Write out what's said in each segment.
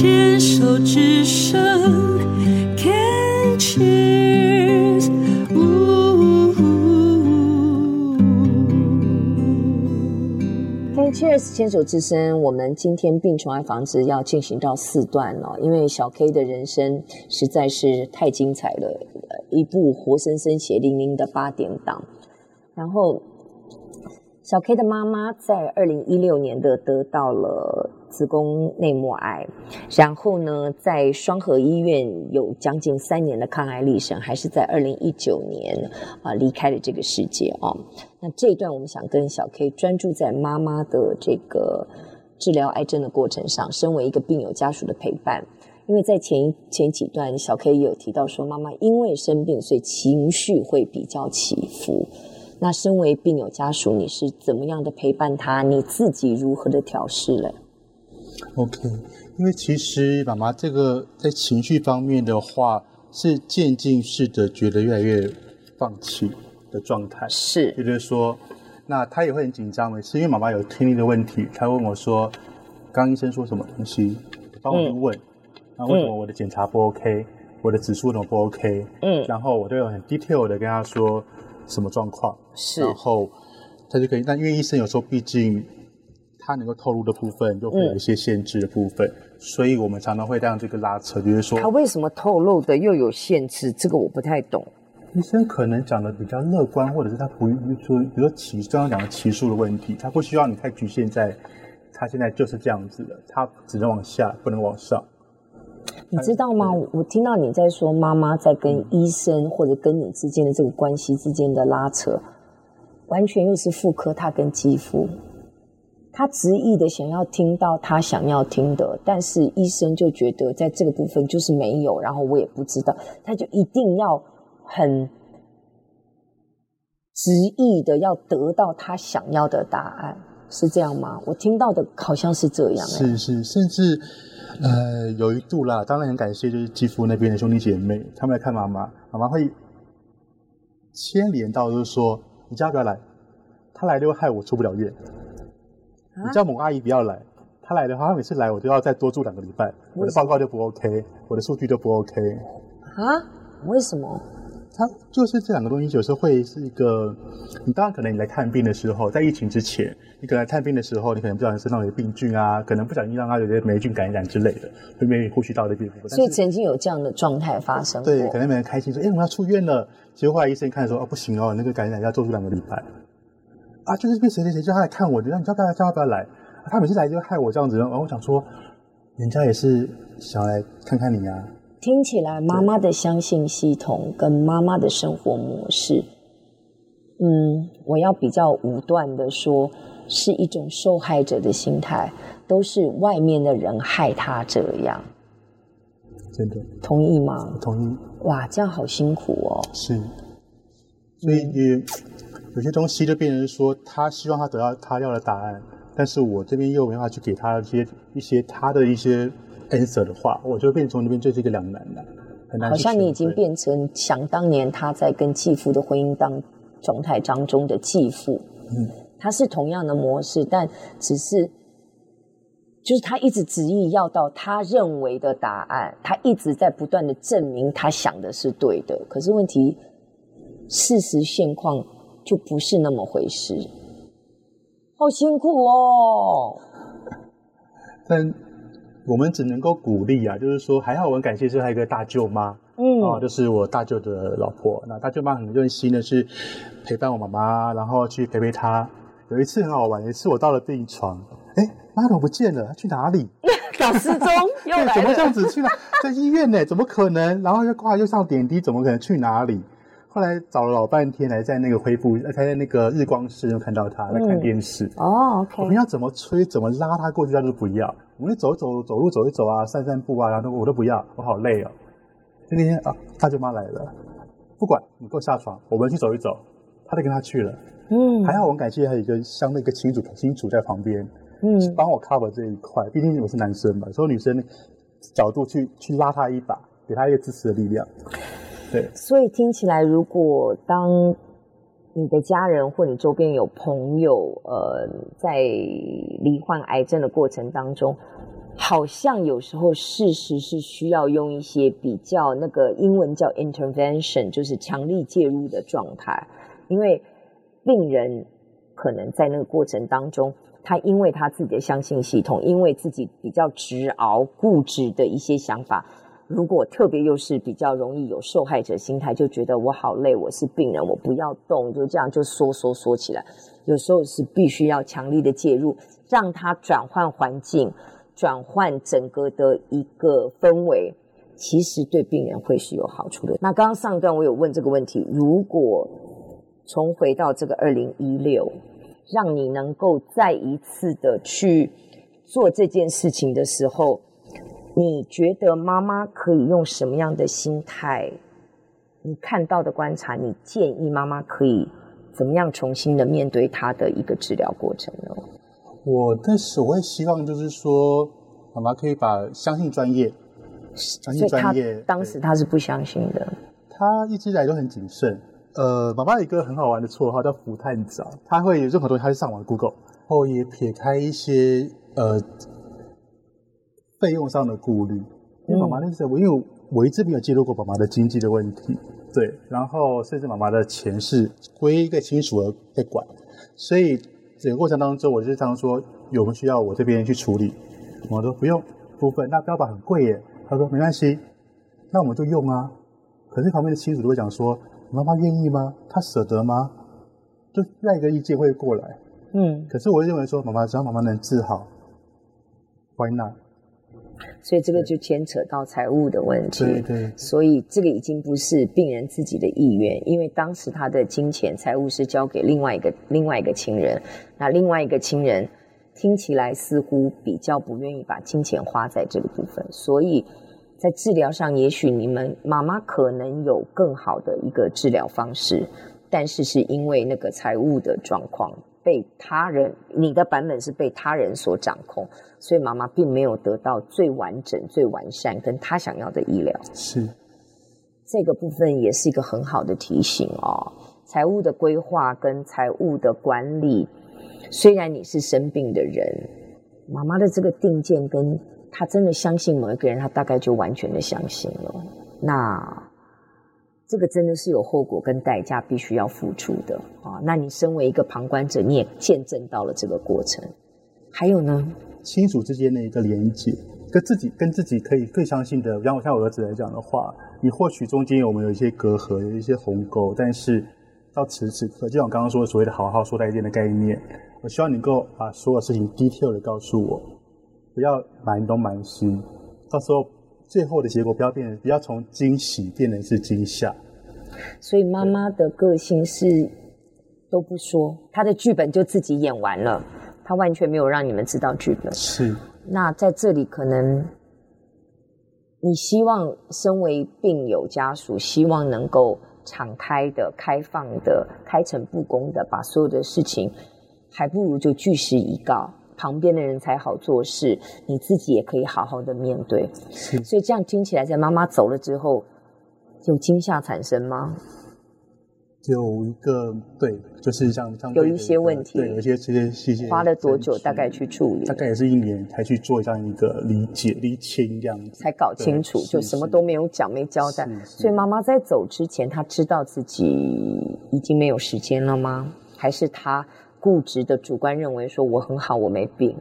牵手之声，Can cheers，呜，Can cheers，牵手之声。我们今天病虫害防治要进行到四段了，因为小 K 的人生实在是太精彩了，一部活生生血淋淋的八点档，然后。小 K 的妈妈在二零一六年的得到了子宫内膜癌，然后呢，在双和医院有将近三年的抗癌历程，还是在二零一九年啊离开了这个世界啊。那这一段我们想跟小 K 专注在妈妈的这个治疗癌症的过程上，身为一个病友家属的陪伴，因为在前前几段小 K 也有提到说，妈妈因为生病，所以情绪会比较起伏。那身为病友家属，你是怎么样的陪伴他？你自己如何的调试嘞？OK，因为其实妈妈这个在情绪方面的话，是渐进式的，觉得越来越放弃的状态。是，也就是说，那他也会很紧张，是因为妈妈有听力的问题，他问我说：“刚医生说什么东西？”帮我问，那、嗯、为什么我的检查不 OK？、嗯、我的指数怎么不 OK？嗯，然后我都有很 detail 的跟他说。什么状况？是，然后他就可以。但因为医生有时候毕竟他能够透露的部分，就会有一些限制的部分，嗯、所以我们常常会让这个拉扯，就是说他为什么透露的又有限制？这个我不太懂。医生可能讲的比较乐观，或者是他不说，比如说期刚刚讲的期数的问题，他不需要你太局限在他现在就是这样子的，他只能往下，不能往上。你知道吗？我听到你在说妈妈在跟医生或者跟你之间的这个关系之间的拉扯，完全又是妇科，他跟肌肤，他执意的想要听到他想要听的，但是医生就觉得在这个部分就是没有，然后我也不知道，他就一定要很执意的要得到他想要的答案，是这样吗？我听到的好像是这样，是是，甚至。呃，有一度啦，当然很感谢，就是继父那边的兄弟姐妹，他们来看妈妈，妈妈会牵连到，就是说，你叫他不要来，他来就会害我出不了院。啊、你叫某阿姨不要来，他来的话，他每次来我都要再多住两个礼拜，我的报告就不 OK，我的数据就不 OK。啊？为什么？它就是这两个东西，有时候会是一个。你当然可能你来看病的时候，在疫情之前，你可能来看病的时候，你可能不小心身上有病菌啊，可能不小心让它有些霉菌感染之类的，会没有呼吸道的病。所以曾经有这样的状态发生。对，可能没人开心说：“哎，我们要出院了。”结果后来医生看说：“哦，不行哦，那个感染要做出两个礼拜。”啊，就是被谁谁谁叫他来看我，的让你叫他叫他不要来。他每次来就害我这样子，然后我想说，人家也是想来看看你啊。听起来，妈妈的相信系统跟妈妈的生活模式，嗯，我要比较武断的说，是一种受害者的心态，都是外面的人害他这样。真的，同意吗？同意。哇，这样好辛苦哦。是，所以也有些东西就变成说，他希望他得到他要的答案，但是我这边又没办法去给他一些一些他的一些。Answer 的话，我就变成那边就是一个两难的，很难。好像你已经变成想当年他在跟继父的婚姻当状态当中的继父，嗯，他是同样的模式，但只是就是他一直执意要到他认为的答案，他一直在不断的证明他想的是对的，可是问题事实现况就不是那么回事，好辛苦哦，但。我们只能够鼓励啊，就是说还好，我很感谢，是还有一个大舅妈，嗯，啊，就是我大舅的老婆。那大舅妈很用心的去陪伴我妈妈，然后去陪陪她。有一次很好玩，有一次我到了病床，哎，妈怎么不见了？她去哪里？搞失踪，又来了。怎么这样子去哪？在医院呢？怎么可能？然后又挂又上点滴，怎么可能去哪里？后来找了老半天，来在那个恢复，才在那个日光室又看到他在看电视。哦，OK。我们要怎么催，怎么拉他过去，他都不要。我们走走走路走一走啊，散散步啊，然后我都不要，我好累哦。就那天啊，大舅妈来了，不管你给我下床，我们去走一走，他就跟他去了。嗯，还好我们感谢还有一个相对一个亲属亲属在旁边，嗯，帮我 cover 这一块。毕竟我是男生嘛，所以女生角度去去拉他一把，给他一个支持的力量。对，所以听起来，如果当你的家人或你周边有朋友，呃，在罹患癌症的过程当中，好像有时候事实是需要用一些比较那个英文叫 intervention，就是强力介入的状态，因为病人可能在那个过程当中，他因为他自己的相信系统，因为自己比较执拗固执的一些想法，如果特别又是比较容易有受害者心态，就觉得我好累，我是病人，我不要动，就这样就缩缩缩起来，有时候是必须要强力的介入，让他转换环境。转换整个的一个氛围，其实对病人会是有好处的。那刚刚上段我有问这个问题，如果重回到这个二零一六，让你能够再一次的去做这件事情的时候，你觉得妈妈可以用什么样的心态？你看到的观察，你建议妈妈可以怎么样重新的面对她的一个治疗过程呢？我但是我会希望就是说，妈妈可以把相信专业，相信专业。当时她是不相信的，她一直以来都很谨慎。呃，妈妈有一个很好玩的绰号叫“福探长”，她会有任何东西，她就上网 Google，然后也撇开一些呃费用上的顾虑。因为妈妈那时候，我因为我一直没有介入过妈妈的经济的问题，对，然后甚至妈妈的钱是归一个亲属在管，所以。整个过程当中，我就常说有没有需要我这边去处理，我说不用部分，那标靶很贵耶。他说没关系，那我们就用啊。可是旁边的亲属都会讲说，妈妈愿意吗？她舍得吗？就那一个意见会过来。嗯。可是我认为说，妈妈只要妈妈能治好，Why not？所以这个就牵扯到财务的问题，对对。所以这个已经不是病人自己的意愿，因为当时他的金钱财务是交给另外一个另外一个亲人，那另外一个亲人听起来似乎比较不愿意把金钱花在这个部分，所以在治疗上，也许你们妈妈可能有更好的一个治疗方式，但是是因为那个财务的状况。被他人，你的版本是被他人所掌控，所以妈妈并没有得到最完整、最完善跟她想要的医疗。是，这个部分也是一个很好的提醒哦。财务的规划跟财务的管理，虽然你是生病的人，妈妈的这个定见跟她真的相信某一个人，她大概就完全的相信了。那。这个真的是有后果跟代价，必须要付出的啊！那你身为一个旁观者，你也见证到了这个过程。还有呢，亲属之间的一个连接，跟自己跟自己可以更相信的，像我像我儿子来讲的话，你或许中间我们有一些隔阂，有一些鸿沟，但是到此时此刻，就像我刚刚说的所谓的“好好说再见”的概念，我希望你能够把所有事情 detail 的告诉我，不要瞒东瞒西，到时候。最后的结果不要变成，不要从惊喜变成是惊吓。所以妈妈的个性是都不说，她的剧本就自己演完了，她完全没有让你们知道剧本。是。那在这里可能，你希望身为病友家属，希望能够敞开的、开放的、开诚布公的把所有的事情，还不如就据实以告。旁边的人才好做事，你自己也可以好好的面对。所以这样听起来，在妈妈走了之后，有惊吓产生吗？有一个对，就是像像有一些问题，对，有一些这些细节。花了多久？大概去处理？大概也是一年才去做这样一个理解、理清这样子，才搞清楚，就什么都没有讲、没交代。所以妈妈在走之前，她知道自己已经没有时间了吗？还是她？固执的主观认为说我很好，我没病。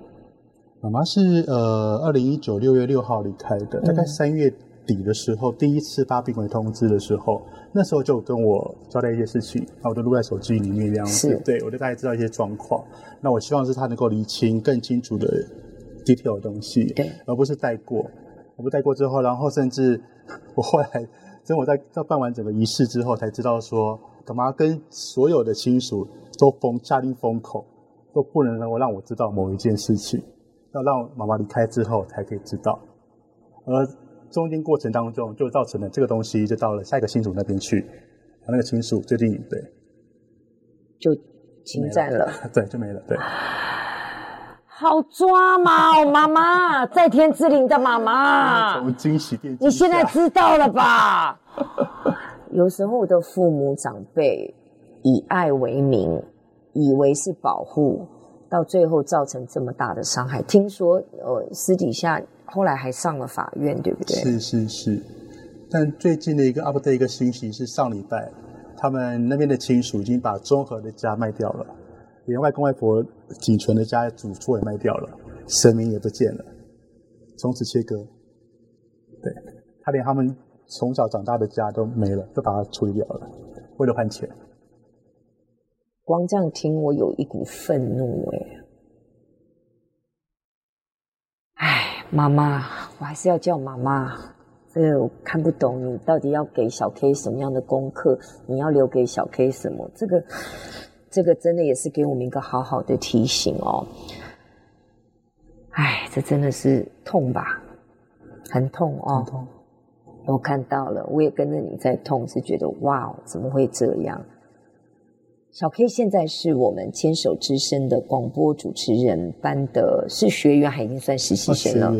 妈妈是呃，二零一九六月六号离开的，大概三月底的时候，第一次发病危通知的时候，那时候就跟我交代一些事情，那我就录在手机里面这样子，对，我就大概知道一些状况。那我希望是他能够厘清更清楚的 detail 的东西，对，而不是带过。我不带过之后，然后甚至我后来等我在在办完整个仪式之后，才知道说，干嘛跟所有的亲属。都封下令封口，都不能能够让我知道某一件事情，要让妈妈离开之后才可以知道。而中间过程当中，就造成了这个东西就到了下一个亲属那边去，那个亲属最近对，就侵占了，对，就没了，对。好抓嘛，妈妈，在天之灵的妈妈，从惊喜变，你现在知道了吧？有时候的父母长辈。以爱为名，以为是保护，到最后造成这么大的伤害。听说，呃，私底下后来还上了法院，对不对？是是是。但最近的一个 update 一个信息是上礼拜，他们那边的亲属已经把中和的家卖掉了，连外公外婆仅存的家祖厝也卖掉了，神明也不见了，从此切割。对，他连他们从小长大的家都没了，都把它处理掉了，为了换钱。光这样听，我有一股愤怒哎！哎，妈妈，我还是要叫妈妈。这个我看不懂，你到底要给小 K 什么样的功课？你要留给小 K 什么？这个，这个真的也是给我们一个好好的提醒哦。哎，这真的是痛吧？很痛哦。很痛。我看到了，我也跟着你在痛，是觉得哇，怎么会这样？小 K 现在是我们牵手之声的广播主持人班的，是学员还已经算实习生了，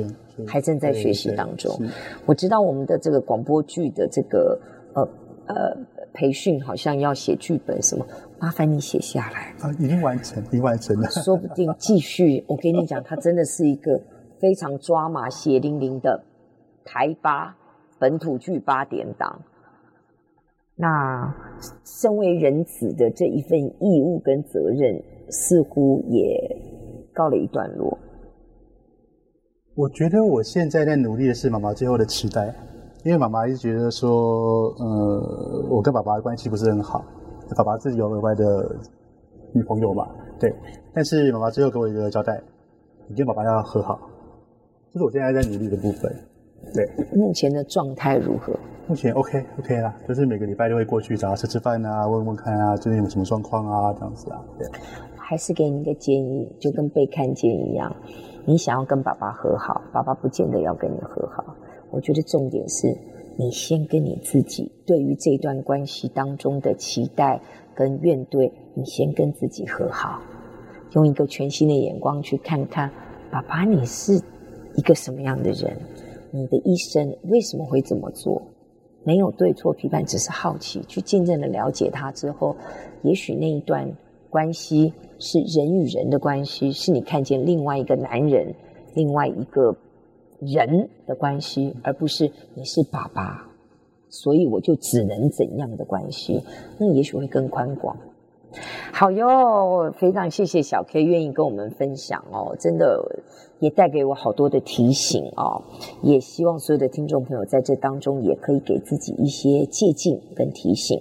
还正在学习当中。我知道我们的这个广播剧的这个呃呃培训好像要写剧本什么，麻烦你写下来啊，已经完成，已经完成了，说不定继续。我跟你讲，他真的是一个非常抓马、血淋淋的台八本土剧八点档。那身为人子的这一份义务跟责任，似乎也告了一段落。我觉得我现在在努力的是妈妈最后的期待，因为妈妈一直觉得说，呃，我跟爸爸的关系不是很好，爸爸自己有额外的女朋友嘛，对。但是妈妈最后给我一个交代，你跟爸爸要和好，这是我现在在努力的部分。对，目前的状态如何？目前 OK OK 啦，就是每个礼拜都会过去找他吃吃饭啊，问问看啊，最近有什么状况啊，这样子啊。对，还是给你一个建议，就跟被看见一样，你想要跟爸爸和好，爸爸不见得要跟你和好。我觉得重点是你先跟你自己对于这段关系当中的期待跟怨怼，你先跟自己和好，用一个全新的眼光去看看爸爸，你是一个什么样的人，你的一生为什么会这么做。没有对错批判，只是好奇，去真正的了解他之后，也许那一段关系是人与人的关系，是你看见另外一个男人、另外一个人的关系，而不是你是爸爸，所以我就只能怎样的关系，那也许会更宽广。好哟，非常谢谢小 K 愿意跟我们分享哦，真的也带给我好多的提醒哦，也希望所有的听众朋友在这当中也可以给自己一些借鉴跟提醒。